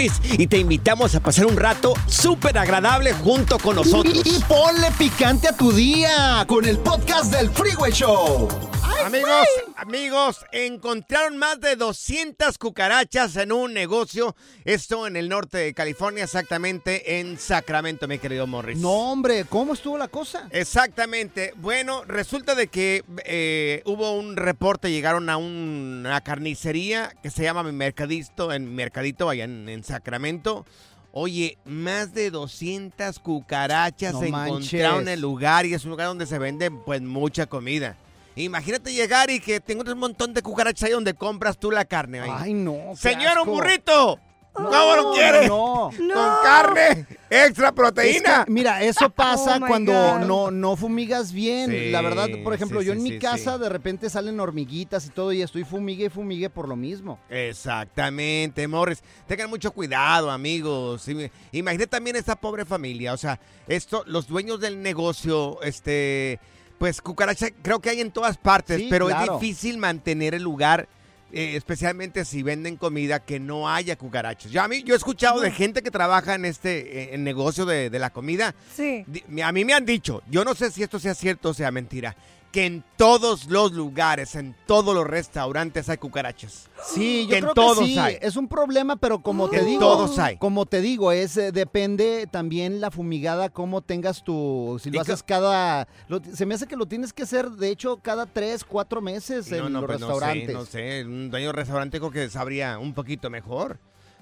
Morris y te invitamos a pasar un rato súper agradable junto con nosotros. Y, y ponle picante a tu día con el podcast del Freeway Show. Amigos, amigos, encontraron más de 200 cucarachas en un negocio. Esto en el norte de California, exactamente en Sacramento, mi querido Morris. No, hombre, ¿cómo estuvo la cosa? Exactamente. Bueno, resulta de que eh, hubo un reporte, llegaron a un- una carnicería que se llama Mi Mercadito, en Mercadito, allá en, en Sacramento. Oye, más de 200 cucarachas No se encontraron en el lugar y es un lugar donde se vende pues mucha comida. Imagínate llegar y que tengas un montón de cucarachas ahí donde compras tú la carne. ahí. Ay, no. Señor, un burrito. ¿Cómo lo No, quiere? No. Con carne, extra Es proteína. que, mira, eso pasa Oh my cuando God. no, no fumigas bien. Sí, la verdad, por ejemplo, sí, yo sí, en mi sí, casa sí. de repente salen hormiguitas y todo y estoy fumigue y fumigue por lo mismo. Exactamente, Morris. Tengan mucho cuidado, amigos. Im- Imagínate también esta pobre familia. O sea, esto, los dueños del negocio, este, pues cucaracha, creo que hay en todas partes, Sí, pero claro. es difícil mantener el lugar. Eh, especialmente si venden comida que no haya cucarachas. Yo, a mí, yo he escuchado de gente que trabaja en este eh, en negocio de, de la comida. Sí. A mí me han dicho, yo no sé si esto sea cierto o sea mentira, que en todos los lugares, en todos los restaurantes hay cucarachas. Sí, yo En creo todos que sí. hay. Es un problema, pero como te En digo, todos hay. como te digo, es eh, depende también la fumigada cómo tengas tu, si lo haces cada, lo- se me hace que lo tienes que hacer, de hecho, cada tres, cuatro meses en los pues restaurantes. No sé, no sé, un dueño de restaurante creo que sabría un poquito mejor.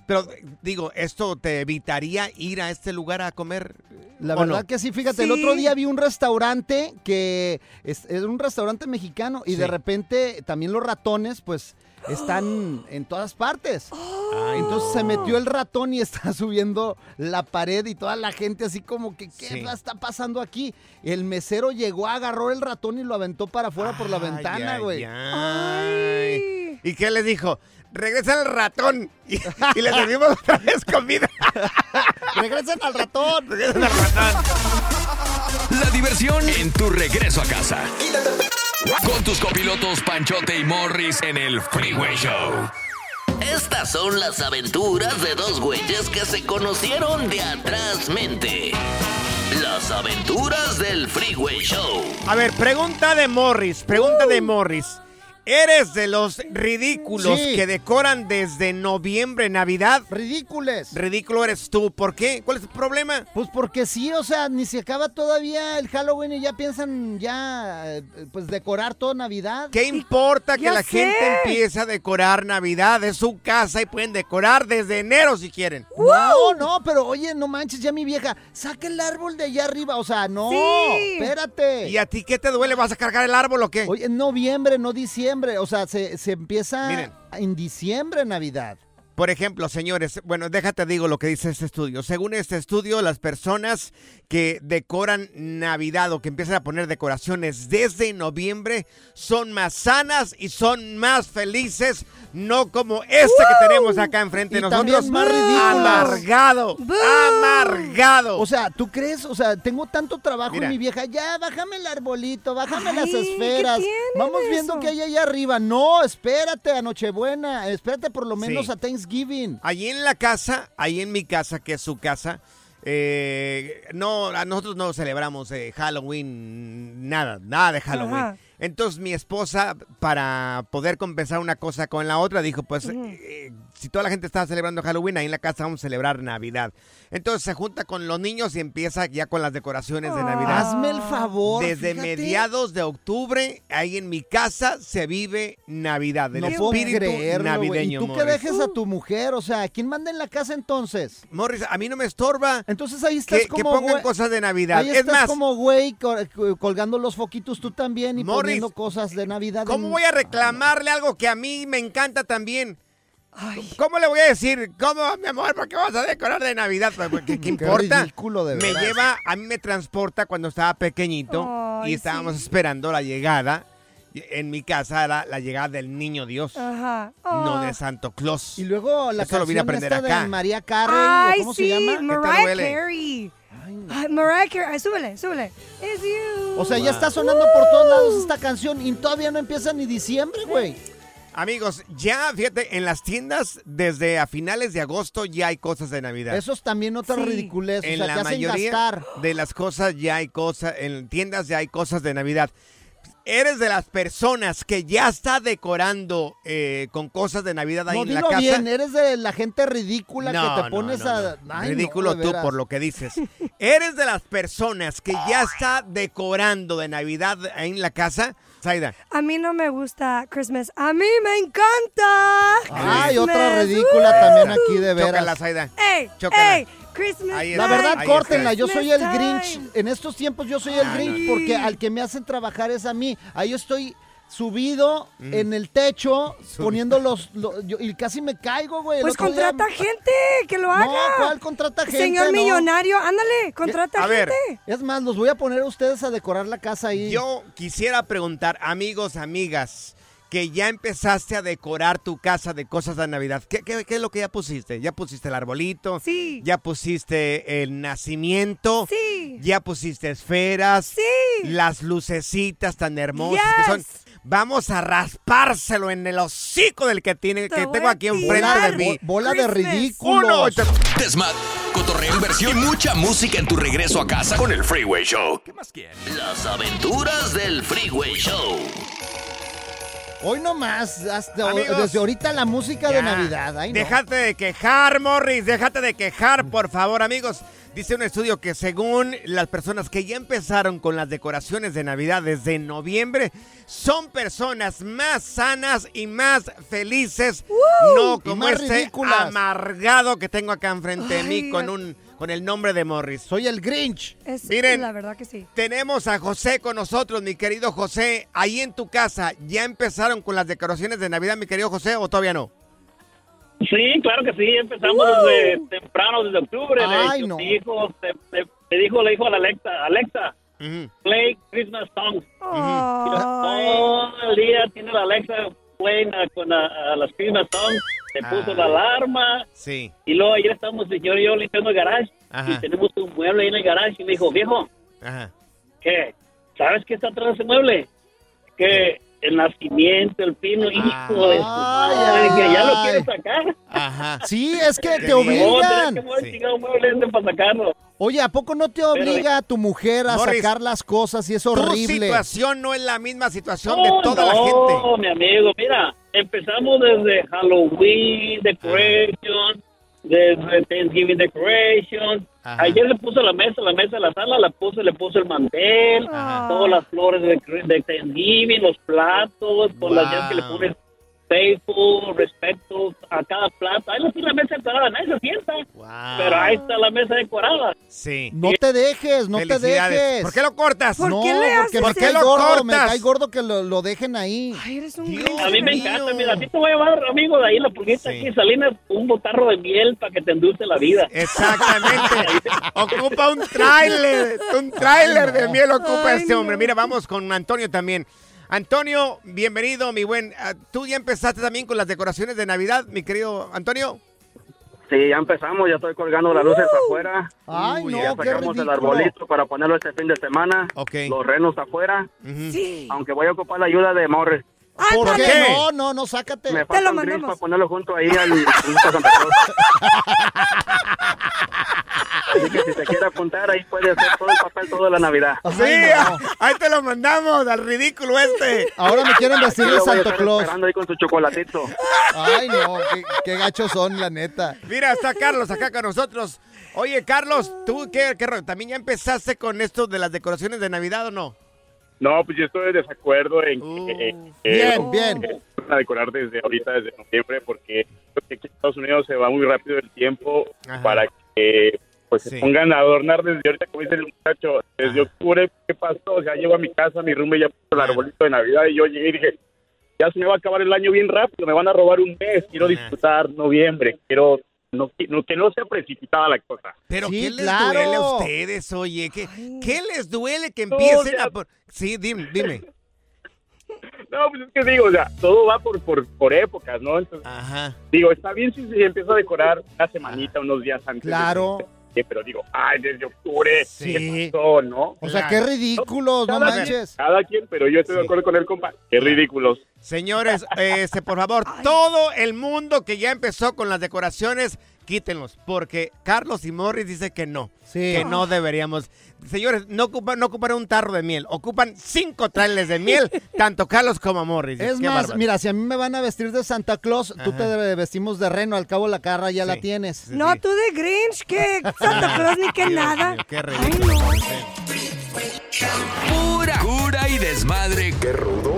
Pero digo, ¿esto te evitaría ir a este lugar a comer? La ¿o verdad no? que sí, fíjate, el otro día vi un restaurante que es, es un restaurante mexicano y de repente también los ratones pues están en todas partes. Ay, Entonces se metió el ratón y está subiendo la pared y toda la gente así como que, ¿qué Sí. está pasando aquí? El mesero llegó, agarró el ratón y lo aventó para afuera por la ventana, güey. ay. ¿Y qué les dijo? Regresa el ratón y, y le servimos otra vez comida. ¡Regresen al ratón! Regresa el ratón. La diversión en tu regreso a casa. Con tus copilotos Panchote y Morris en el Freeway Show. Estas son las aventuras de dos güeyes que se conocieron de atrás mente. Las aventuras del Freeway Show. A ver, pregunta de Morris, pregunta de Morris. ¿Eres de los ridículos Sí. que decoran desde noviembre, Navidad? Ridícules. Ridículo eres tú. ¿Por qué? ¿Cuál es el problema? Pues porque sí, o sea, ni se acaba todavía el Halloween y ya piensan ya, eh, pues decorar toda Navidad. ¿Qué importa que la sé. gente empiece a decorar Navidad? Es su casa y pueden decorar desde enero si quieren. No, no, pero oye, no manches, ya mi vieja, saca el árbol de allá arriba, o sea, no, Sí. espérate. ¿Y a ti qué te duele? ¿Vas a cargar el árbol o qué? Oye, en noviembre, no diciembre, o sea, se, se empieza Miren. en diciembre Navidad. Por ejemplo, señores, bueno, déjate digo lo que dice este estudio. Según este estudio, las personas que decoran Navidad o que empiezan a poner decoraciones desde noviembre son más sanas y son más felices, no como esta que tenemos acá enfrente de nosotros. más. Amargado, amargado. O sea, ¿tú crees? O sea, tengo tanto trabajo Mira. y mi vieja, ya, bájame el arbolito, bájame las Ay, ¿qué esferas. Vamos viendo eso? que hay allá arriba. No, espérate a Nochebuena, espérate por lo menos Sí. a Thanksgiving. Allí en la casa, ahí en mi casa, que es su casa, eh, no, a nosotros no celebramos eh, Halloween, nada, nada de Halloween. Ajá. Entonces mi esposa, para poder compensar una cosa con la otra, dijo, pues eh, si toda la gente está celebrando Halloween, ahí en la casa vamos a celebrar Navidad. Entonces se junta con los niños y empieza ya con las decoraciones de Navidad. Hazme el favor. Desde fíjate. mediados de octubre, ahí en mi casa se vive Navidad, el No puedo espíritu creerlo, güey. navideño. Y tú que dejes a tu mujer, o sea, ¿quién manda en la casa entonces? Morris, a mí no me estorba Entonces ahí estás que, que como pongan güey. cosas de Navidad. Ahí Es estás más, como güey col- colgando los foquitos tú también y Morris, poniendo cosas de Navidad. ¿cómo en- voy a reclamarle algo que a mí me encanta también? ¿Cómo le voy a decir? ¿Cómo, mi amor? ¿Por qué vas a decorar de Navidad? Pues, ¿Qué, qué Qué importa? ridículo, de me lleva, a mí me transporta cuando estaba pequeñito Ay, y estábamos sí. esperando la llegada. En mi casa era la llegada del niño Dios, Ajá. no Oh. de Santo Claus. Y luego la Eso lo vine a canción aprender esta acá. de María Carey, ¿o Ay, ¿cómo sí, se llama? Mariah? Carey. Ay, Mariah Carey. Ay, súbele, súbele. It's you. O sea, ya está sonando por todos lados esta canción y todavía no empieza ni diciembre, güey. Amigos, ya fíjate, en las tiendas desde a finales de agosto ya hay cosas de Navidad. Eso es también otra Sí. ridiculez. O en sea, la te mayoría gastar. de las cosas ya hay cosas, en tiendas ya hay cosas de Navidad. Eres de las personas que ya está decorando eh, con cosas de Navidad ahí No, en la casa. bien, eres de la gente ridícula No, que te no, pones a... Ay, Ridículo tú por lo que dices. Eres de las personas que ya está decorando de Navidad ahí en la casa. Zaida, A mí no me gusta Christmas. A mí me encanta. Ay, otra ridícula también aquí de chócala, veras. Zaida. Ey, Chócala. ey, Christmas. Ahí La verdad, ahí córtenla. Yo soy el Grinch. En estos tiempos yo soy el Grinch porque al que me hacen trabajar es a mí. Ahí yo estoy subido en el techo poniendo los... yo- y casi me caigo, güey. Pues día- contrata gente que lo haga. No, ¿cuál contrata gente? Señor No. millonario, ándale, contrata A ver. gente. Es más, los voy a poner a ustedes a decorar la casa ahí. Yo quisiera preguntar, amigos, amigas, que ya empezaste a decorar tu casa de cosas de Navidad. ¿Qué, qué- qué es lo que ya pusiste? ¿Ya pusiste el arbolito? Sí. ¿Ya pusiste el nacimiento? Sí. ¿Ya pusiste esferas? Sí. Las lucecitas tan hermosas que son. Vamos a raspárselo en el hocico del que tiene Te que tengo aquí enfrente de mí. bola de ocho- Desmat, cotorreo, inversión y mucha música en tu regreso a casa con el Freeway Show. ¿Qué más quieres? Las aventuras del Freeway Show. Hoy nomás, hasta Amigos, desde ahorita la música de. Navidad. Ay, no. Déjate de quejar, Morris. Déjate de quejar, por favor, amigos. Dice un estudio que según las personas que ya empezaron con las decoraciones de Navidad desde noviembre, son personas más sanas y más felices. No como más este ridículas. amargado que tengo acá enfrente de mí Ay, con ay. un con el nombre de Morris. Soy el Grinch. Es, Miren. La verdad que sí. Tenemos a José con nosotros, mi querido José. Ahí en tu casa, ¿ya empezaron con las decoraciones de Navidad, mi querido José, o todavía no? Sí, claro que sí, empezamos desde temprano, desde octubre. Ay, de no. mi hijo, se- se- le dijo, le dijo a la Alexa, Alexa, play Christmas songs. Ay. Todo el día tiene la Alexa playing a- con a las Christmas songs. Se Ah. puso la alarma Sí. y luego ayer estamos el señor y yo limpiando el garage Ajá. y tenemos un mueble ahí en el garage y me dijo, viejo, Ajá. ¿qué? ¿Sabes qué está atrás de ese mueble? Que el nacimiento, el pino, hijo de su madre, que ya lo Ay. quiere sacar. Ajá. Sí, es que te. No, obligan. que Sí. para sacarlo. Oye, ¿a poco no te obliga a tu mujer a Morris, sacar las cosas y es Tu horrible? situación no es la misma situación No, de toda la no, gente. mi amigo, mira, empezamos desde Halloween, Decoration, desde Thanksgiving Decoration. Ajá. Ayer le puso la mesa, la mesa de la sala, la puse, le puse el mantel, todas las flores de, de Thanksgiving, los platos, con las llaves que le pones faithful, respeto a cada plato. Ahí no tiene la mesa decorada, nadie se sienta. Pero ahí está la mesa decorada. Sí. No te dejes, no te dejes. ¿Por qué lo cortas? no, porque me ¿Por qué lo gordo, me cortas? cae gordo que lo, lo dejen ahí. Ay, eres un A mí me encanta, mira, a ti te voy a llevar, amigo, de ahí la pulguita aquí, Salinas, un botarro de miel para que te endulce la vida. Exactamente. ocupa un tráiler, un tráiler de miel ocupa Ay, este no. hombre. Mira, vamos con Antonio también. Antonio, bienvenido, mi buen. Ah, ¿Tú ya empezaste también con las decoraciones de Navidad, mi querido Antonio? Sí, ya empezamos, ya estoy colgando las luces afuera. Ay, no, ya qué sacamos el arbolito para ponerlo este fin de semana. Los renos afuera. Aunque voy a ocupar la ayuda de Morris. ¿Por ¿Por qué? qué? No, no, no, sácate. Me falta un gris para ponerlo junto ahí al Así que si se quiere apuntar, ahí puede hacer todo el papel toda la Navidad. Sí, ahí te lo mandamos, al ridículo este. Ahora me quieren vestir de Santa Claus. esperando ahí con su chocolatito. Ay, no, qué, qué gachos son, la neta. Mira, está Carlos acá con nosotros. Oye, Carlos, ¿tú qué, qué rollo? ¿También ya empezaste con esto de las decoraciones de Navidad o no? No, pues yo estoy de desacuerdo en que... eh, Bien, bien. eh, van a decorar desde ahorita, desde noviembre, porque creo que aquí en Estados Unidos se va muy rápido el tiempo Ajá. para que pues se Sí. pongan a adornar desde ahorita, como dice el muchacho, desde octubre, ¿qué pasó? O sea, llego a mi casa, mi rumbe ya puso el arbolito de Navidad y yo llegué y dije, ya se me va a acabar el año bien rápido, me van a robar un mes, quiero disfrutar noviembre, quiero no, no- que no sea precipitada la cosa. Pero Sí, ¿qué les claro. duele a ustedes, oye? ¿Qué, qué les duele que empiecen a... por- Sí, dime, dime. No, pues es que digo, o sea, todo va por, por, por épocas, ¿no? Entonces, Ajá. digo, está bien si se empieza a decorar una semanita, unos días antes. Claro. de- pero digo, ay, desde octubre, Sí. ¿qué pasó, no? O sea, qué ridículos, no Cada manches. Quien, cada quien, pero yo estoy de acuerdo con el compa. Qué ridículos. Señores, este, por favor, todo el mundo que ya empezó con las decoraciones, quítenlos, porque Carlos y Morris dice que no, Sí. que no deberíamos. Señores, no ocupan, no ocupan un tarro de miel, ocupan cinco trailers de miel, tanto Carlos como Morris. Es Qué más, bárbaro. mira, si a mí me van a vestir de Santa Claus, tú te vestimos de reno, al cabo la cara ya la Sí. tienes. No, tú de Grinch, que Santa Claus ni que Dios nada. mío, qué Ay, ridículo. Pura cura y desmadre. Qué rudos.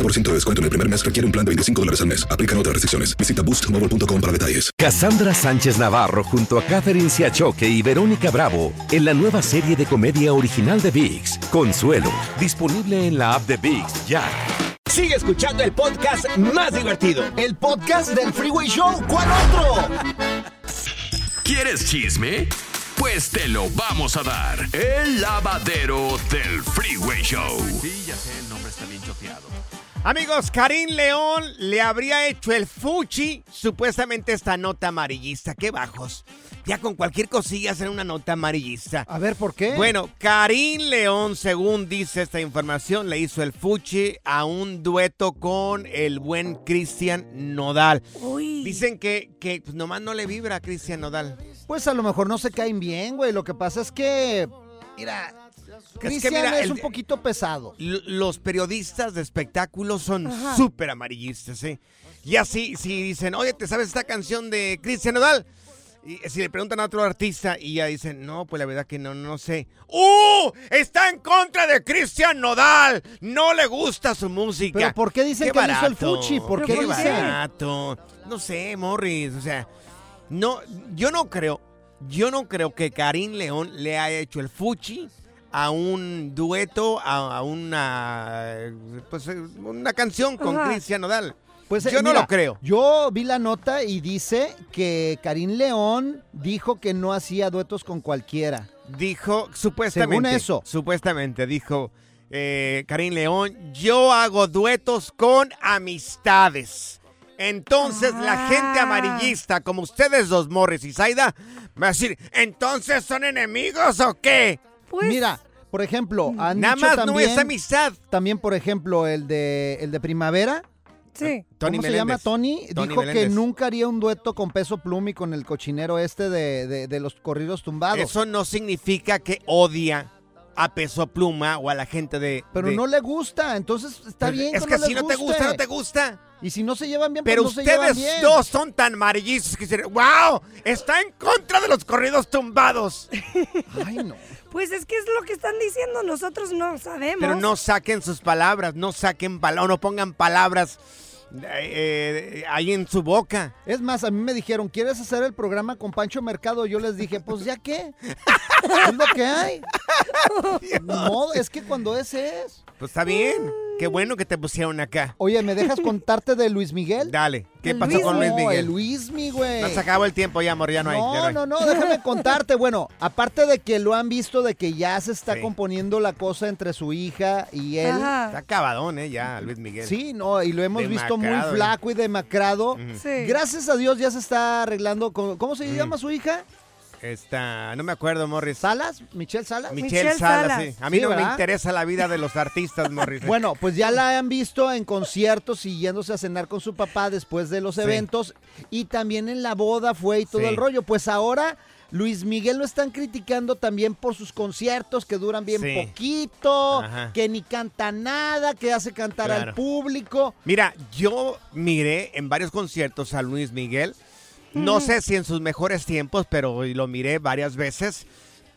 de descuento en el primer mes requiere un plan de 25 dólares al mes. Aplican otras restricciones. Visita boostmobile.com para detalles. Cassandra Sánchez Navarro junto a Catherine Siachoque y Verónica Bravo en la nueva serie de comedia original de VIX, Consuelo, disponible en la app de VIX ya. Sigue escuchando el podcast más divertido. El podcast del Freeway Show. ¿Cuál otro? ¿Quieres chisme? Pues te lo vamos a dar. El lavadero del Freeway Show. Sí, ya sé, el nombre está bien choteado. Amigos, Karim León le habría hecho el fuchi supuestamente esta nota amarillista. ¡Qué bajos! Ya con cualquier cosilla hacen una nota amarillista. A ver, ¿por qué? Bueno, Karim León, según dice esta información, le hizo el fuchi a un dueto con el buen Cristian Nodal. Dicen que, que pues, nomás no le vibra a Cristian Nodal. Pues a lo mejor no se caen bien, güey. Lo que pasa es que, mira, Cristian es, mira, el- un poquito pesado. Los periodistas de espectáculos son súper amarillistas, ¿eh? Y así, si dicen, oye, ¿te sabes esta canción de Cristian Nodal? Y si le preguntan a otro artista y ya dicen, no, pues la verdad que no, no sé. ¡Uh! Está en contra de Cristian Nodal. No le gusta su música. ¿Pero por qué dicen que le hizo el fuchi? ¿Por qué, qué barato. No sé, Morris. O sea, no, yo no creo, yo no creo que Karim León le haya hecho el fuchi a un dueto, a, a una, pues, una canción con. Cristian Nodal. Pues, yo eh, no mira, lo creo. Yo vi la nota y dice que Karim León dijo que no hacía duetos con cualquiera. Dijo, supuestamente. Según eso. Supuestamente, dijo eh, Karim León, yo hago duetos con amistades. Entonces la gente amarillista, como ustedes dos, Morris y Zaida, va a decir, ¿entonces son enemigos o qué? Mira, por ejemplo, han Nada dicho más no es amistad. También, por ejemplo, el de el de Primavera. Sí. Tony ¿Cómo se llama Meléndez. Tony? Tony Dijo que Meléndez. nunca haría un dueto con Peso Pluma y con el cochinero este de, de- de los corridos tumbados. Eso no significa que odia a Peso Pluma o a la gente de... Pero de- no le gusta, entonces está Pues, bien. es que no si no te gusta, no te gusta. Y si no se llevan bien, Pero pues no se llevan ustedes bien. dos son tan amarillistas que dicen, ¡Wow! Está en contra de los corridos tumbados. Ay, no. Pues es que es lo que están diciendo, nosotros no sabemos. Pero no saquen sus palabras, no saquen palabras, no pongan palabras eh, eh, ahí en su boca. Es más, a mí me dijeron, ¿quieres hacer el programa con Pancho Mercado? Yo les dije, pues ya qué. es lo que hay. No, es que cuando es es. Pues está bien. Qué bueno que te pusieron acá. Oye, ¿me dejas contarte de Luis Miguel? Dale. ¿Qué pasó con Luis No, Miguel? el Luismi, güey. No se acabó el tiempo ya, amor, ya no hay. ya No, hay. no, no, déjame contarte. Bueno, aparte de que lo han visto de que ya se está componiendo la cosa entre su hija y él. Está acabadón, ¿eh? Ya, Luis Miguel. Sí, no, y lo hemos visto muy ¿eh? flaco y demacrado. Sí. Gracias a Dios ya se está arreglando. con- ¿Cómo se llama su hija? Esta, no me acuerdo, Morris. ¿Salas? ¿Michelle Salas? Michelle, Salas, sí. A mí Sí, no me interesa la vida de los artistas, Morris. Bueno, pues ya la han visto en conciertos y yéndose a cenar con su papá después de los Sí. eventos y también en la boda fue y todo Sí. el rollo. Pues ahora Luis Miguel lo están criticando también por sus conciertos que duran bien Sí. poquito, Ajá. que ni canta nada, que hace cantar al público. Mira, yo miré en varios conciertos a Luis Miguel. No sé si en sus mejores tiempos, pero lo miré varias veces.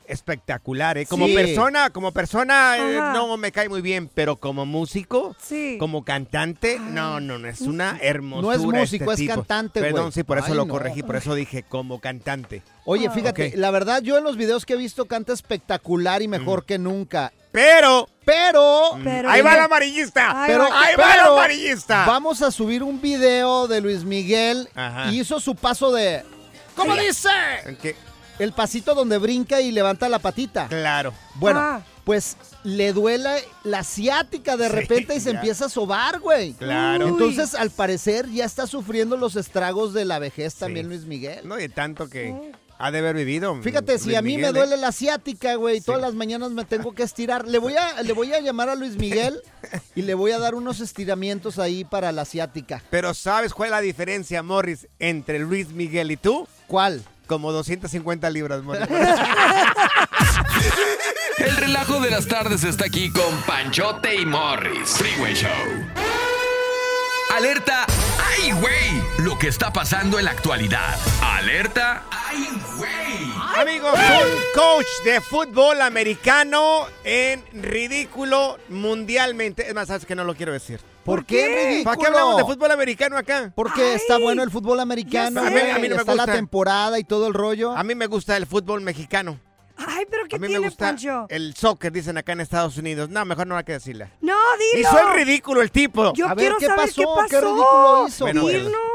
Espectacular, ¿eh? Como Sí. persona, como persona eh, no me cae muy bien, pero como músico, Sí. como cantante, no, no, no, es una hermosura. No es músico, este es tipo. cantante, güey. Perdón, sí, por eso Ay, lo no. corregí, por eso dije como cantante. Oye, fíjate, la verdad yo en los videos que he visto canta espectacular y mejor que nunca. Pero, Pero, Pero- ahí va el amarillista. Ay, Pero, ahí va el amarillista. Vamos a subir un video de Luis Miguel Ajá. y hizo su paso de. ¿Cómo dice? ¿Qué? El pasito donde brinca y levanta la patita. Claro. Bueno, Ah. pues le duele la ciática de Sí, repente y se ya. empieza a sobar, güey. Claro. Entonces, al parecer, ya está sufriendo los estragos de la vejez también Sí. Luis Miguel. No, de tanto que ha de haber vivido. Fíjate, si a mí Miguel, me duele la ciática, güey, todas las mañanas me tengo que estirar. Le voy a, le voy a llamar a Luis Miguel y le voy a dar unos estiramientos ahí para la ciática. Pero ¿sabes cuál es la diferencia, Morris, entre Luis Miguel y tú? ¿Cuál? Como 250 libras, Morris. El relajo de las tardes está aquí con Panchote y Morris. Freeway Show. Alerta. ¡Ay, güey! Lo que está pasando en la actualidad. Alerta. ¡Ay, güey! Amigos, un coach de fútbol americano en ridículo mundialmente. Es más, sabes que no lo quiero decir. ¿Por qué ridículo? ¿Para qué hablamos de fútbol americano acá? Porque está bueno el fútbol americano, A mí no me está la gusta. temporada y todo el rollo. A mí me gusta el fútbol mexicano. Ay, pero ¿qué A mí tiene, me gusta Pancho? el soccer, dicen acá en Estados Unidos. No, mejor no hay que decirle. No, dilo. Hizo el ridículo el tipo. Yo A ver, quiero ¿qué saber pasó? qué pasó. ¿Qué ridículo hizo, Bueno,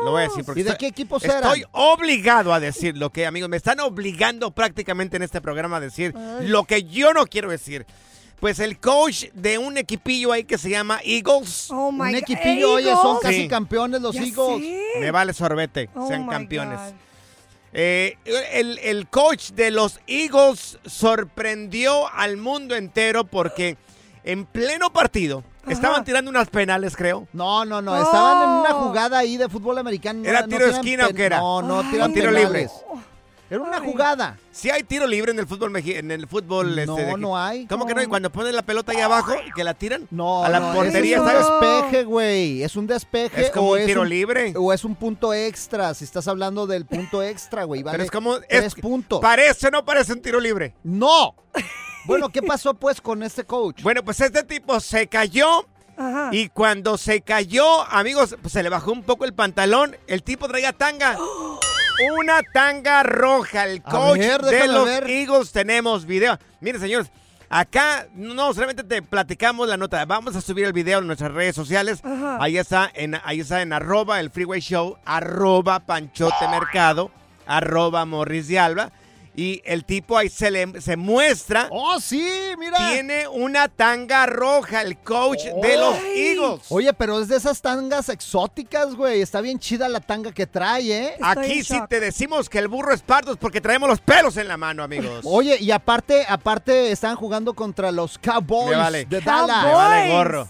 lo, voy a decir porque ¿Y de qué equipos eran? Estoy obligado a decir lo que, amigos, me están obligando prácticamente en este programa a decir lo que yo no quiero decir. Pues el coach de un equipillo ahí que se llama Eagles. Oh my Un God. equipillo, oye, son casi Sí. campeones los Ya Eagles. sé. Me vale sorbete, Oh sean my campeones. God. Eh, el, el coach de los Eagles sorprendió al mundo entero porque en pleno partido estaban tirando unas penales, creo. No, no, no, Oh. estaban en una jugada ahí de fútbol americano. no- ¿Era no tiro de tiran esquina o qué era? No, no Ay, tiran ¿O tiro penales. libre? Era una jugada. Si hay tiro libre en el fútbol meji- en el fútbol No, este, de aquí. no hay. ¿Cómo que no? Y cuando ponen la pelota ahí abajo y que la tiran No, a la no, portería, es un ¿sabes? despeje, güey. Es un despeje. Es como o un tiro un- libre. O es un punto extra. Si estás hablando del punto extra, güey. Vale Pero es como tres es- puntos. Parece o no parece un tiro libre. ¡No! Bueno, ¿qué pasó pues con este coach? Bueno, pues este tipo se cayó y cuando se cayó, amigos, pues se le bajó un poco el pantalón. El tipo traía tanga. Una tanga roja. El coach ver, de los ver. Eagles tenemos video. Miren, señores, acá no solamente te platicamos la nota. Vamos a subir el video en nuestras redes sociales. Ajá. Ahí está, en, ahí está en arroba el Freeway Show, arroba Panchote Mercado, arroba Morris de Alba. Y el tipo ahí se le se muestra. ¡Oh, sí! Mira. Tiene una tanga roja, el coach de los Eagles. Oye, pero es de esas tangas exóticas, güey. Está bien chida la tanga que trae, ¿eh? Aquí sí te decimos que el burro es pardo es porque traemos los pelos en la mano, amigos. Oye, y aparte, aparte están jugando contra los Cowboys vale. de Dallas. Me vale gorro.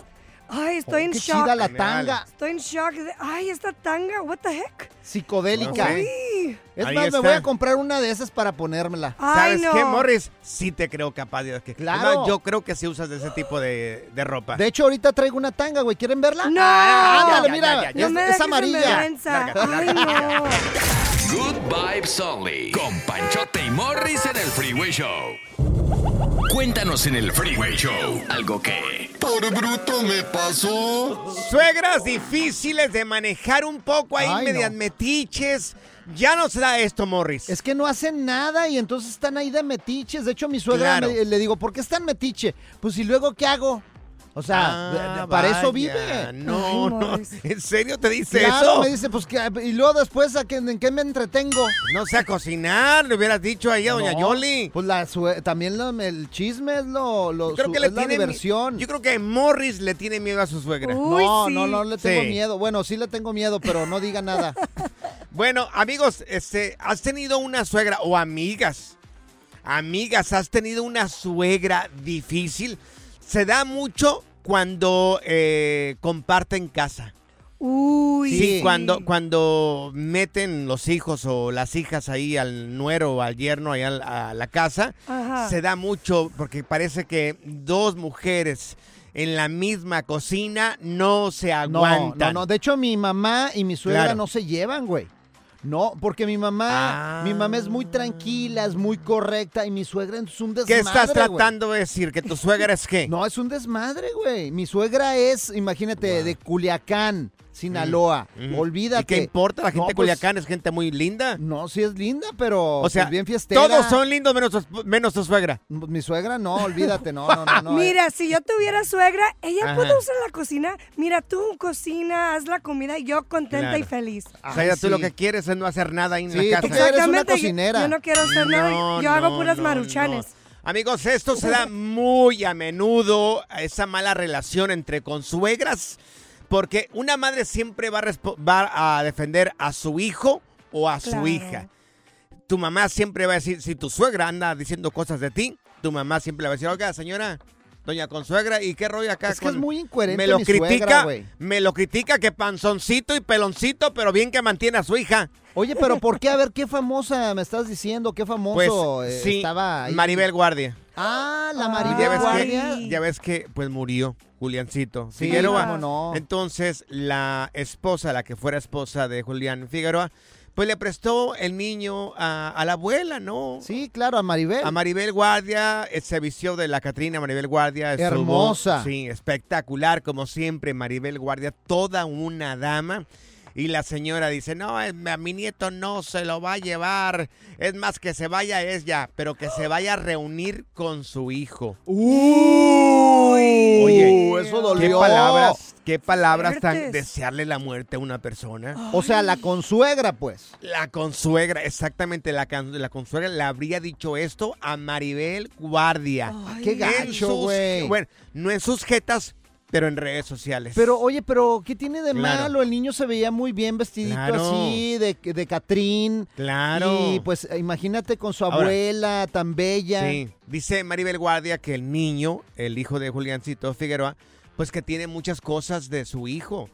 Ay, estoy Oh, en qué shock. chida la tanga. Estoy en shock. de- Ay, esta tanga, what the heck? Psicodélica. No sé. Es Ahí más, está. me voy a comprar una de esas para ponérmela. Ay, ¿Sabes no. qué, Morris? Sí te creo capaz de que Claro. No, yo creo que sí usas de ese tipo de, de ropa. De hecho, ahorita traigo una tanga, güey. ¿Quieren verla? No. Ah, ándale, ya, mira. ya, ya, ya. Es, No me es en amarilla. vergüenza. Ay, no. Good Vibes Only. Con Panchote y Morris en el Freeway Show. Cuéntanos en el Freeway Show algo que... Por bruto me pasó. Suegras difíciles de manejar un poco ahí, Ay, medias no. Metiches. Ya no se da esto, Morris. Es que no hacen nada y entonces están ahí de metiches. De hecho, mi suegra Claro. me- le digo, ¿por qué están metiche? Pues, ¿y luego qué hago? O sea, Ah, para eso vive. No, Ay, no. ¿En serio te dice Claro, eso? me dice, pues, ¿qué? y luego después, ¿a qué- ¿en qué me entretengo? No sé a cocinar, le hubieras dicho ahí a Doña Yoli. Pues la también lo- el chisme es lo, lo Yo creo su- que le es la tiene diversión. Yo creo que Morris le tiene miedo a su suegra. Uy, no, sí. no, no le tengo Sí. miedo. Bueno, sí le tengo miedo, pero no diga nada. Bueno, amigos, este, ¿has tenido una suegra o amigas? Amigas, ¿has tenido una suegra difícil? Se da mucho cuando eh, comparten casa. Uy. Sí, cuando, cuando meten los hijos o las hijas ahí al nuero o al yerno ahí al- a la casa, Ajá. se da mucho porque parece que dos mujeres en la misma cocina no se No, aguantan. no, no. De hecho, mi mamá y mi suegra Claro. no se llevan, güey. No, porque mi mamá, Ah. mi mamá es muy tranquila, es muy correcta y mi suegra es un desmadre. ¿Qué estás güey. tratando de decir? ¿Que tu suegra es qué? No, es un desmadre, güey. Mi suegra es, imagínate, de Culiacán, Sinaloa. Mm. Olvídate. ¿Y qué importa? La gente No, de pues, Culiacán es gente muy linda. No, sí es linda, pero O sea, pues, bien fiestera. todos son lindos menos, tu- menos tu suegra. Mi suegra no, olvídate, no, no, no. no. Mira, si yo tuviera suegra, ella Ajá. puede usar la cocina. Mira, tú cocina, haz la comida y yo contenta Claro. y feliz. o sea, Ay, tú lo que quieres es no hacer nada ahí en Sí, la casa. qué eres una Exactamente, yo- cocinera. Yo, no quiero hacer nada, No, yo hago puras no, maruchanes. no. Amigos, esto se da muy a menudo, esa mala relación entre consuegras, porque una madre siempre va a, va a defender a su hijo o a su hija. Tu mamá siempre va a decir, si tu suegra anda diciendo cosas de ti, tu mamá siempre le va a decir, oiga, señora, doña consuegra, ¿y qué rollo acá? Es que es con-?" muy incoherente Me lo mi suegra, critica, güey. me lo critica que panzoncito y peloncito, pero bien que mantiene a su hija. Oye, pero ¿por qué? A ver, ¿qué famosa me estás diciendo? ¿Qué famoso Pues eh, sí, estaba ahí? Maribel Guardia. Ah, la Ay. Maribel ya ves Guardia. que ya ves que pues murió Juliancito Sí, Figueroa. no. Entonces la esposa, la que fuera esposa de Julián Figueroa, pues le prestó el niño a, a la abuela, ¿no? Sí, claro, a Maribel. A Maribel Guardia, eh, se vistió de la Catrina Maribel Guardia. estuvo- Hermosa. Sí, espectacular, como siempre, Maribel Guardia, toda una dama. Y la señora dice, no, es- a mi nieto no se lo va a llevar. Es más, que se vaya ella, pero que se vaya a reunir con su hijo. Uy, Oye, eso ¿Qué dolió. palabras, qué palabras tan desearle la muerte a una persona? O sea, la consuegra, pues. La consuegra, exactamente, la, la consuegra le habría dicho esto a Maribel Guardia. Ay. Qué gacho, güey. Bueno, no en sus jetas, pero en redes sociales. Pero, oye, pero ¿qué tiene de Claro. malo? El niño se veía muy bien vestidito Claro. así, de, de Catrín. Claro. Y pues imagínate con su Ahora, abuela tan bella. Sí, dice Maribel Guardia que el niño, el hijo de Juliancito Figueroa, pues que tiene muchas cosas de su hijo.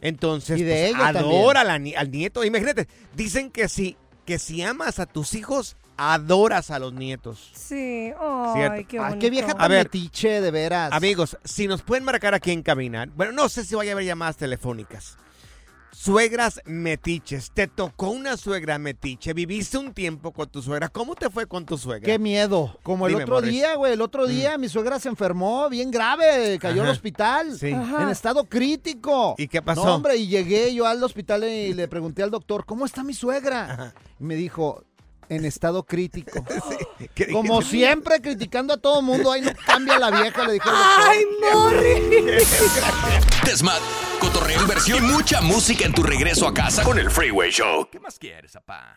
Entonces, Y de pues, ella adora la al nieto. Imagínate, dicen que si, que si amas a tus hijos, adoras a los nietos. Sí, ay, qué bonito. qué vieja tan metiche, de veras. Amigos, si nos pueden marcar aquí en cabina, bueno, no sé si vaya a haber llamadas telefónicas. Suegras metiches. Te tocó una suegra metiche. Viviste un tiempo con tu suegra. ¿Cómo te fue con tu suegra? Qué miedo. Como el otro día, güey. El otro día mi suegra se enfermó bien grave. Cayó al hospital. Sí. En estado crítico. ¿Y qué pasó? No, hombre, y llegué yo al hospital y le pregunté al doctor, ¿cómo está mi suegra? Y me dijo, en estado crítico. Como siempre, criticando a todo mundo. Ahí no cambia la vieja, le dije. ¡Ay, Morri! Desmat, cotorreo, inversión y mucha música en tu regreso a casa con el Freeway Show. ¿Qué más quieres, papá?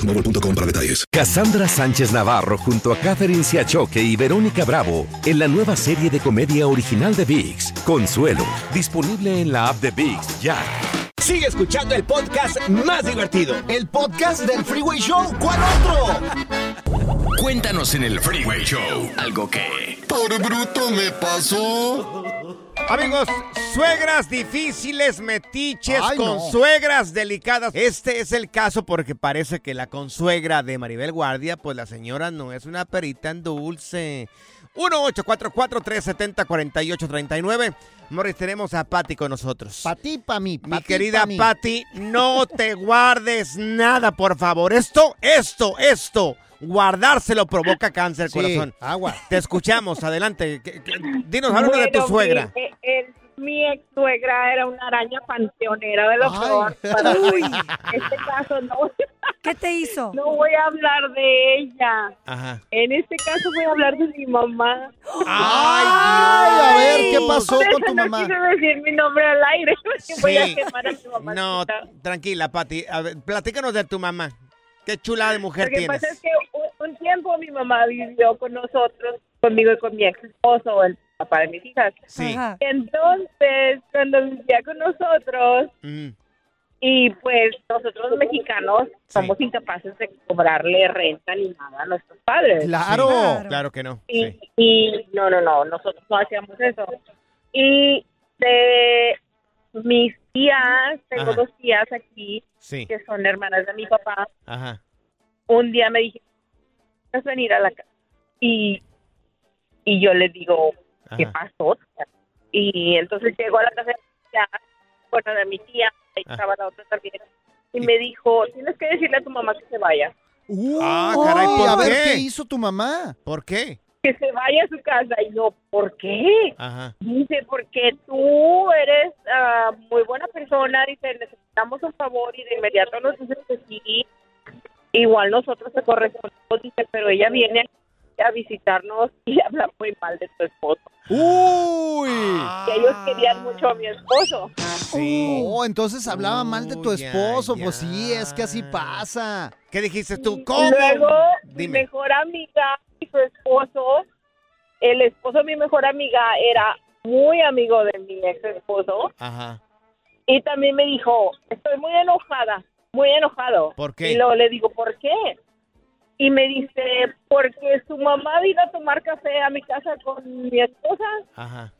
boostmobile.com para detalles. Cassandra Sánchez Navarro junto a Catherine Siachoque y Verónica Bravo en la nueva serie de comedia original de VIX, Consuelo, disponible en la app de VIX ya. Sigue escuchando el podcast más divertido. El podcast del Freeway Show. ¿Cuál otro? Cuéntanos en el Freeway Show algo que... Por bruto me pasó. Amigos, suegras difíciles, metiches, con suegras delicadas. Este es el caso porque parece que la consuegra de Maribel Guardia, pues la señora no es una perita en dulce. 1-844-370-4839. Morris, tenemos a Patty con nosotros. Patty pa' mí. Mi querida Patty, no te guardes nada, por favor. Esto, esto, esto guardárselo provoca cáncer, corazón. Agua. Te escuchamos, adelante. Dinos algo de tu suegra. Mi, eh, mi ex suegra era una araña panteonera de los peor. este caso no. ¿Qué te hizo? No voy a hablar de ella. Ajá. En este caso voy a hablar de mi mamá. Ay, a ver, ¿qué pasó con tu mamá? No quiero decir mi nombre al aire. Voy a quemar a tu mamá. No, tranquila, Pati. A ver, platícanos de tu mamá. Qué chula de mujer Lo que tienes. pasa es que tiempo mi mamá vivió con nosotros, conmigo y con mi ex esposo, el papá de mis hijas. Sí. Entonces, cuando vivía con nosotros, Mm. y pues nosotros los mexicanos somos incapaces de cobrarle renta ni nada a nuestros padres. Claro. Claro que no. Y, Sí. y no, no, no, nosotros no hacíamos eso. Y de mis tías, tengo Ajá. dos tías aquí Sí. que son hermanas de mi papá. Ajá. Un día me dije, ¿vas a venir a la casa? Y, y yo le digo, ¿qué Ajá. pasó? Y entonces llegó a la casa de mi tía, bueno, de mi tía, ahí Ah. estaba la otra también, y me dijo, tienes que decirle a tu mamá que se vaya. ah, caray, ¿por a ver, qué? ¿qué hizo tu mamá? ¿Por qué? Que se vaya a su casa. Y yo, ¿por qué? Ajá. Dice, porque tú eres ah, muy buena persona, dice, necesitamos un favor y de inmediato nos dices que sí. Igual nosotros te correspondemos, dice, pero ella viene a visitarnos y habla muy mal de tu esposo. Uy. Que ellos querían mucho a mi esposo. Sí. Oh, entonces hablaba mal de tu ya, esposo. Pues ya. sí, es que así pasa. ¿Qué dijiste tú? ¿Cómo? Luego, mi Dime. mejor amiga y su esposo, el esposo de mi mejor amiga era muy amigo de mi ex esposo. Ajá. Y también me dijo, estoy muy enojada, muy enojado. ¿Por qué? Y luego le digo, ¿por qué? Y me dice, porque su mamá vino a tomar café a mi casa con mi esposa Ajá.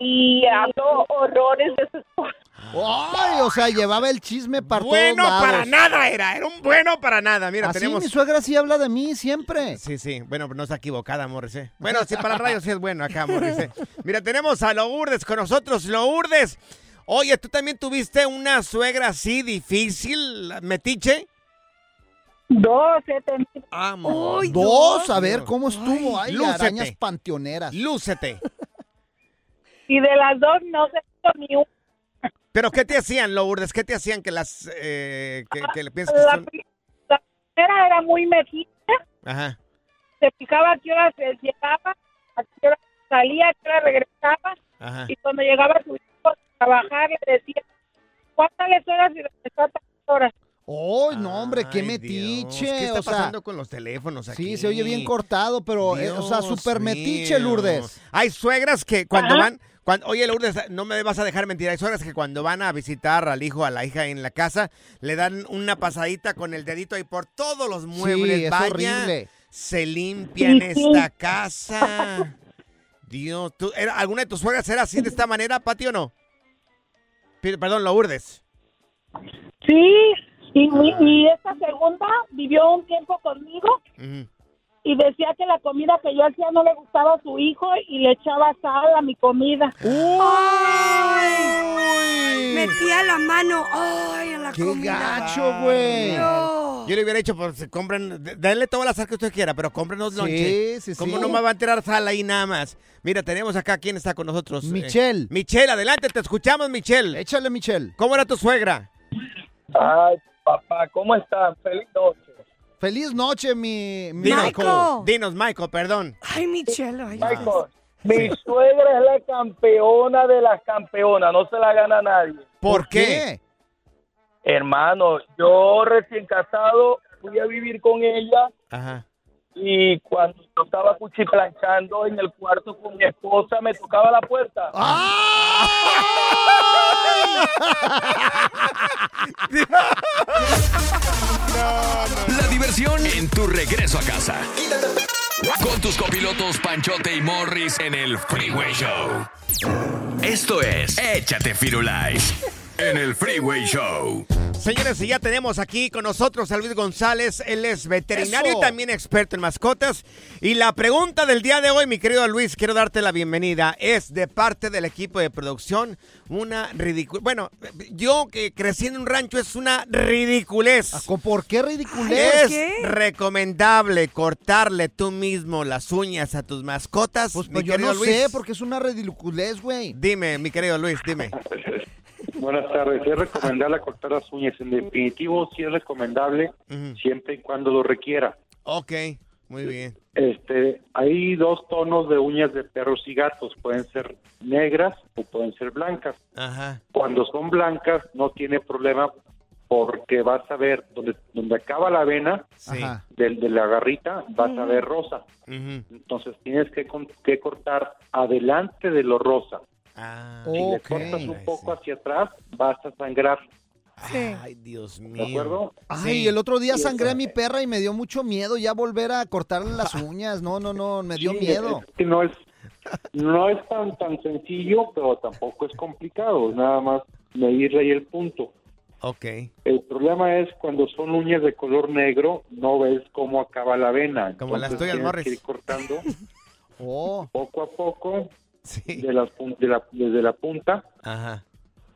y habló horrores de su esposa. Ay, o sea, llevaba el chisme para Bueno todos lados. para nada era, era un bueno para nada. Mira, Así tenemos... mi suegra sí habla de mí siempre. Sí, sí, bueno, no está equivocada, Morris. Bueno, sí, para rayos sí es bueno acá, Morris. Mira, tenemos a Lourdes con nosotros. Lourdes, oye, ¿tú también tuviste una suegra así difícil, metiche? Dos, he tenido. Dos, dos, a ver cómo estuvo. Ay, Lúcete. arañas panteoneras. Lúcete. Y de las dos no se hizo ni una. ¿Pero qué te hacían, Lourdes? ¿Qué te hacían que las... Eh, que, que le piensas que La, son... pri- la primera era muy mejita. Ajá. Se fijaba a qué hora se llegaba, a qué hora salía, a qué hora regresaba. Ajá. Y cuando llegaba su hijo a trabajar, le decía, ¿cuántas horas y tantas horas? ¡Oh, no, hombre, qué Ay, metiche! Dios, ¿Qué está o sea, pasando con los teléfonos aquí? sí, se oye bien cortado, pero, eh, o sea, súper metiche. Lourdes. Hay suegras que cuando Ajá. van, cuando, oye Lourdes, no me vas a dejar mentir, hay suegras que cuando van a visitar al hijo, a la hija en la casa, le dan una pasadita con el dedito ahí por todos los muebles. es Vaya, horrible. se limpian Sí, sí. esta casa. Dios, ¿tú, era, ¿alguna de tus suegras era así de esta manera, Pati, o no? Perdón, Lourdes. Sí, y, mi- y esta segunda vivió un tiempo conmigo y decía que la comida que yo hacía no le gustaba a su hijo y le echaba sal a mi comida. Ay, metía la mano, ay, en la ¡Qué comida. gacho, güey! No. Yo le hubiera dicho, pues compren, denle toda la sal que usted quiera, pero cómprenos Sí, lonche. sí, ¿Cómo sí. no me va a tirar sal ahí nada más? Mira, tenemos acá, ¿quién está con nosotros? Eh, Michelle. Michelle, adelante, te escuchamos, Michelle. Échale, Michelle. ¿Cómo era tu suegra? Ay, papá, ¿cómo están? Feliz noche. Feliz noche, mi, mi Dinos, Michael. Dinos, Michael, perdón. Ay, Michelle, ay, Michael, mi suegra es la campeona de las campeonas, no se la gana nadie. ¿Por, qué? Hermano, yo recién casado fui a vivir con ella Ajá. y cuando yo estaba cuchiplanchando en el cuarto con mi esposa me tocaba la puerta. La diversión en tu regreso a casa. Con tus copilotos Panchote y Morris en el Freeway Show. Esto es Échate Firulais en el Freeway Show. Señores, y ya tenemos aquí con nosotros a Luis González. Él es veterinario Eso. y también experto en mascotas. Y la pregunta del día de hoy, mi querido Luis, quiero darte la bienvenida. Es de parte del equipo de producción una ridícula. Bueno, yo que crecí en un rancho es una ridiculez. ¿Por qué ridiculez? Es recomendable cortarle tú mismo las uñas a tus mascotas. Pues, mi pues yo querido no Luis. sé, porque es una ridiculez, güey. Dime, mi querido Luis, dime. Buenas tardes. Es recomendable cortar las uñas. En definitivo, sí es recomendable siempre y cuando lo requiera. Ok, muy bien. Este, hay dos tonos de uñas de perros y gatos. Pueden ser negras o pueden ser blancas. Ajá. Cuando son blancas, no tiene problema porque vas a ver donde, donde acaba la vena de, la garrita, vas a ver rosa. Entonces tienes que, con- que cortar adelante de lo rosa. Ah, Si le cortas un poco hacia atrás, vas a sangrar. Ay, Dios mío. ¿De acuerdo? Ay, el otro día sangré a mi perra y me dio mucho miedo ya volver a cortarle las uñas. No, no, no, me dio Sí, miedo. es que no es, no es tan, tan sencillo, pero tampoco es complicado. Nada más medirle ahí el punto. Ok. El problema es cuando son uñas de color negro, no ves cómo acaba la vena. Como las Entonces tuyas, tienes Morris. que ir cortando Oh. poco a poco de la- desde la punta Ajá.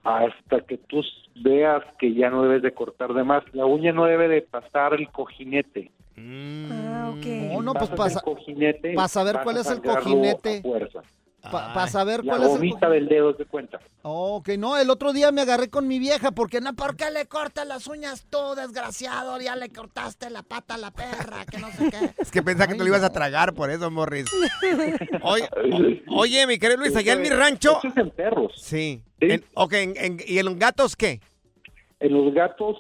hasta que tú veas que ya no debes de cortar de más. La uña no debe de pasar el cojinete. Ah, ok. No, no, pues pasa. el cojinete, pa' saber cuál es el cojinete. a fuerza. Para saber La cuál es el gomita del dedo, ¿te cuenta? Oh, ok, no, el otro día me agarré con mi vieja porque no, ¿por qué le cortas las uñas tú, desgraciado? Ya le cortaste la pata a la perra, que no sé qué. Es que pensaba que te lo ibas a tragar por eso, Morris. Oye, o- oye, mi querido Luis, allá en mi rancho. Es en perros. Sí. En- ok, en- en- ¿y en los gatos qué? En los gatos,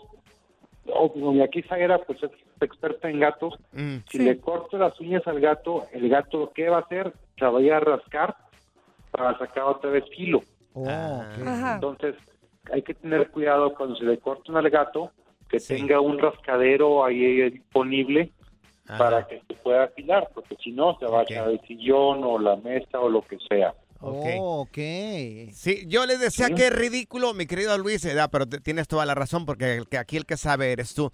o como mi aquí Zaira, pues es experta en gatos. Mm. Si le corto las uñas al gato, el gato lo que va a hacer, se va a ir a rascar para sacar otra vez filo. Oh, Ajá. Entonces, hay que tener cuidado cuando se le cortan al gato, que tenga un rascadero ahí disponible para que se pueda afilar, porque si no, se va a echar el sillón o la mesa o lo que sea. Oh, ok. Sí, yo les decía que es ridículo, mi querido Luis, eh, da, pero te- tienes toda la razón, porque el que aquí el que sabe eres tú.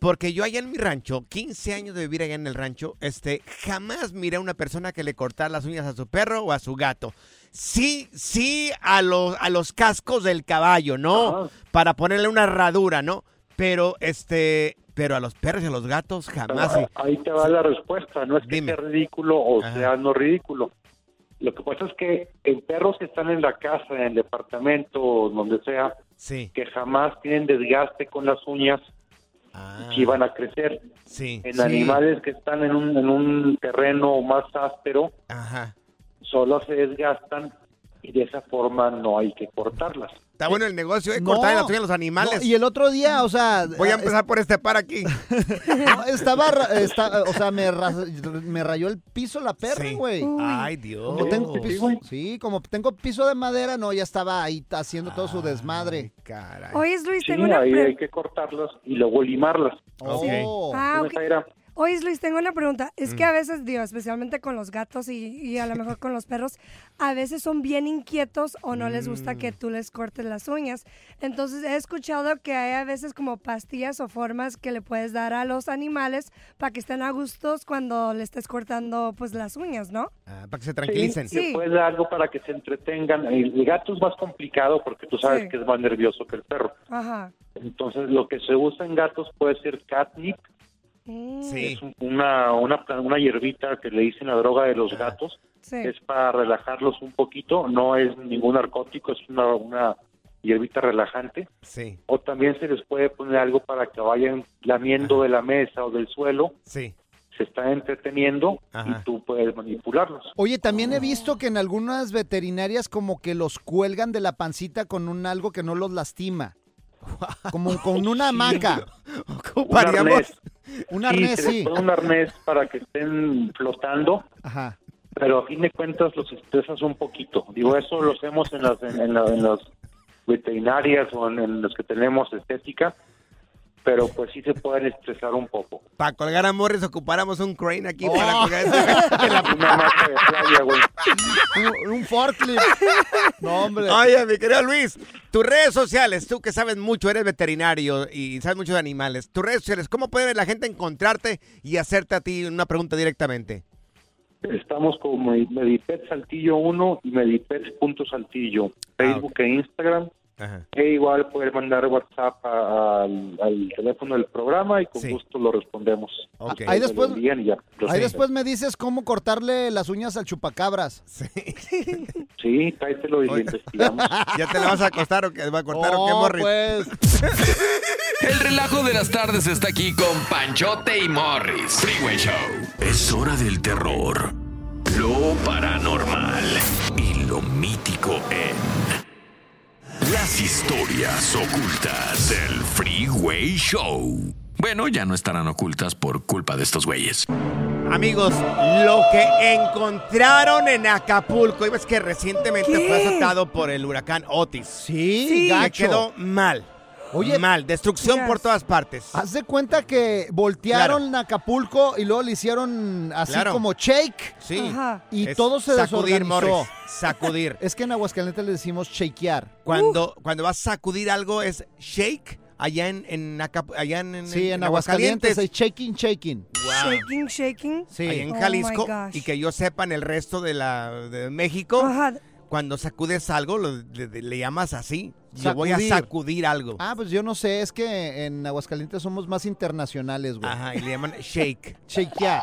Porque yo allá en mi rancho, 15 años de vivir allá en el rancho, este, jamás miré a una persona que le cortara las uñas a su perro o a su gato. Sí, sí a los, a los cascos del caballo, ¿no? Para ponerle una herradura, ¿no? Pero, este, Pero a los perros y a los gatos jamás. Ah, Ahí te va la respuesta. No es que sea ridículo o sea no ridículo. Lo que pasa es que en perros que están en la casa, en el departamento, donde sea, que jamás tienen desgaste con las uñas, que iban a crecer. Sí. En Sí. animales que están en un, en un terreno más áspero, solo se desgastan y de esa forma no hay que cortarlas. Está bueno el negocio, ¿eh? No. Cortar las uñas a los animales. No, y el otro día, o sea... Voy a empezar por este par aquí. No, estaba, ra- está- o sea, me, ra- me rayó el piso la perra, Sí. güey. Ay, Dios. Como tengo Sí, piso, sí, como tengo piso de madera, no, ya estaba ahí haciendo todo su desmadre. Oye, Luis, Sí, tengo una ahí hay que cortarlas y luego limarlas. Oh. Ah, Dime, ok. Zaira. Oye, Luis, tengo una pregunta. Es que Mm. a veces, digo, especialmente con los gatos y, y a lo mejor con los perros, a veces son bien inquietos o no les gusta Mm. que tú les cortes las uñas. Entonces, he escuchado que hay a veces como pastillas o formas que le puedes dar a los animales para que estén a gustos cuando le estés cortando, pues, las uñas, ¿no? Ah, para que se tranquilicen. Sí, le puedes dar algo para que se entretengan. El, el gato es más complicado porque tú sabes Sí. que es más nervioso que el perro. Ajá. Entonces, lo que se usa en gatos puede ser catnip. Sí. Es un- una, una, una hierbita que le dicen la droga de los gatos. Sí. Es para relajarlos un poquito. No es ningún narcótico, es una, una hierbita relajante. Sí. O también se les puede poner algo para que vayan lamiendo de la mesa o del suelo. Sí. Se están entreteniendo Ajá. y tú puedes manipularlos. Oye, también he visto que en algunas veterinarias como que los cuelgan de la pancita con un algo que no los lastima. Como con una hamaca. Un arnés. Un arnés, sí. un arnés para que estén flotando, Ajá. pero a fin de cuentas los estresas un poquito. Digo, eso lo hacemos en las, en, en la- en las veterinarias o en, en las que tenemos estética, pero pues sí se pueden estresar un poco. Para colgar a Morris ocupáramos un crane aquí Oh. para colgar la- Una mata de playa, güey. Un, un forklift. No, hombre. Oye, mi querido Luis, tus redes sociales, tú que sabes mucho, eres veterinario y sabes mucho de animales, tus redes sociales, ¿cómo puede la gente encontrarte y hacerte a ti una pregunta directamente? Estamos como Medipet Saltillo 1 y Medipet.saltillo, Facebook e Instagram. E igual pueden mandar WhatsApp a- al, al teléfono del programa y con gusto lo respondemos. Ahí después- envían y ya, lo Ahí después me dices cómo cortarle las uñas al chupacabras. Sí, tráetelo y lo investigamos. ¿Ya te la vas a acostar o que va a cortar o qué, Morris? pues. El relajo de las tardes está aquí con Panchote y Morris. Freeway Show. Es hora del terror, lo paranormal y lo mítico en las historias ocultas del Freeway Show. Bueno, ya no estarán ocultas por culpa de estos güeyes. Amigos, lo que encontraron en Acapulco, y ves que recientemente ¿Qué? fue azotado por el huracán Otis. Sí, Que gacho. quedó mal. Oye, mal, destrucción por todas partes. Haz de cuenta que voltearon Acapulco y luego le hicieron así Claro. como shake. Sí. Y Es todo se sacudir, desorganizó. Morris, sacudir. Es que en Aguascalientes le decimos shakear. Cuando, cuando vas a sacudir algo es shake allá en, en, Acap- allá en, en- Sí, en en Aguascalientes es shaking, shaking. Wow. Shaking, shaking. Sí. Ahí en Oh, my Jalisco y que yo sepa en el resto de la de México cuando sacudes algo lo- le, llamas así yo voy a Sacudir. algo Ah, pues yo no sé, es que en Aguascalientes somos más internacionales, güey. ajá y le llaman shake Shakear.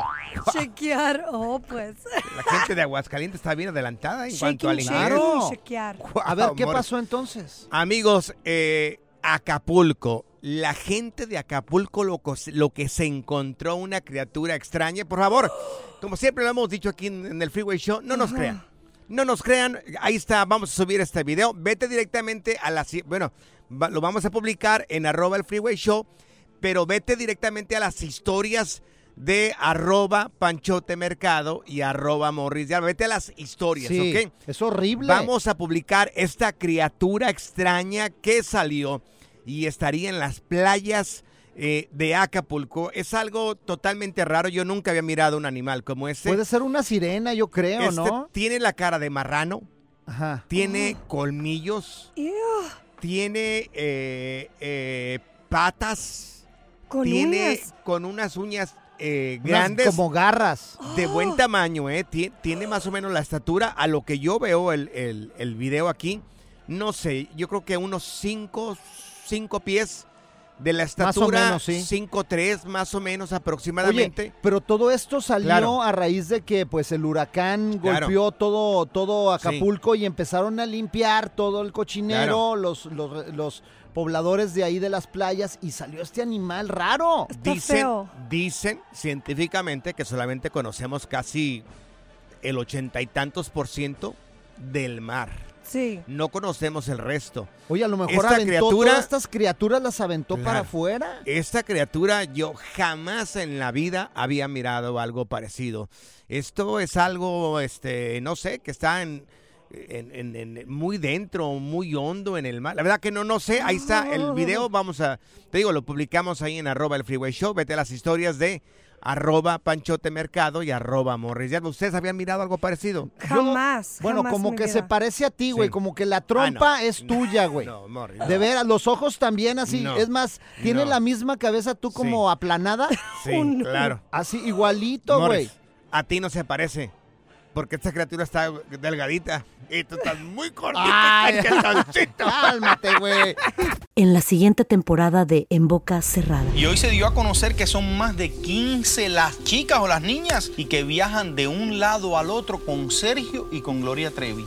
Chequear, oh, pues. la gente de Aguascalientes está bien adelantada en cuanto al Shaking, inglés shaking, chequear. A ver, ¿qué pasó entonces? Amigos, eh, Acapulco. La gente de Acapulco lo, que se encontró una criatura extraña. Por favor, como siempre lo hemos dicho aquí en, en el Freeway Show, no nos Ajá. crean. No nos crean. Ahí está, vamos a subir este video. Vete directamente a la... Bueno, lo vamos a publicar en arroba el Freeway Show, pero vete directamente a las historias de arroba Panchote Mercado y arroba Morris. Ya, vete a las historias, Sí, ¿ok? es horrible. Vamos a publicar esta criatura extraña que salió y estaría en las playas eh, de Acapulco. Es algo totalmente raro. Yo nunca había mirado un animal como este. Puede ser una sirena, yo creo, Este ¿no? Tiene la cara de marrano, Ajá. tiene colmillos, tiene eh, eh, patas, Con tiene uñas. con unas uñas eh, Unas grandes. como garras. De buen tamaño, ¿eh? Tie- Tiene más o menos la estatura. A lo que yo veo el, el, el video aquí, no sé, yo creo que unos 5 cinco pies de la estatura 5'3 más o menos aproximadamente. pero todo esto salió a raíz de que pues el huracán golpeó todo, todo Acapulco y empezaron a limpiar todo el cochinero, los, los, pobladores de ahí de las playas y salió este animal raro. dicen, dicen científicamente que solamente conocemos casi el ochenta y tantos por ciento del mar. Sí. No conocemos el resto. Oye, a lo mejor esta aventó todas estas criaturas las aventó para afuera. Esta criatura yo jamás en la vida había mirado algo parecido. Esto es algo, este, no sé, que está en, en, muy dentro, muy hondo en el mar. La verdad que no, no sé. Ahí está el video. Vamos a, te digo, lo publicamos ahí en arroba el freeway show. Vete a las historias de arroba Panchote Mercado y arroba Morris. ¿Ustedes habían mirado algo parecido? Jamás. bueno, como que se parece a ti, güey. Como que la trompa ah, es tuya, güey. No, Morris. De veras, los ojos también así. es más, tiene la misma cabeza tú como aplanada. Sí, claro. Así, igualito, güey. A ti no se parece porque esta criatura está delgadita y tú estás muy cortita. Ay, Cálmate, güey. En la siguiente temporada de En Boca Cerrada. Y hoy se dio a conocer que son más de 15 las chicas o las niñas y que viajan de un lado al otro con Sergio y con Gloria Trevi.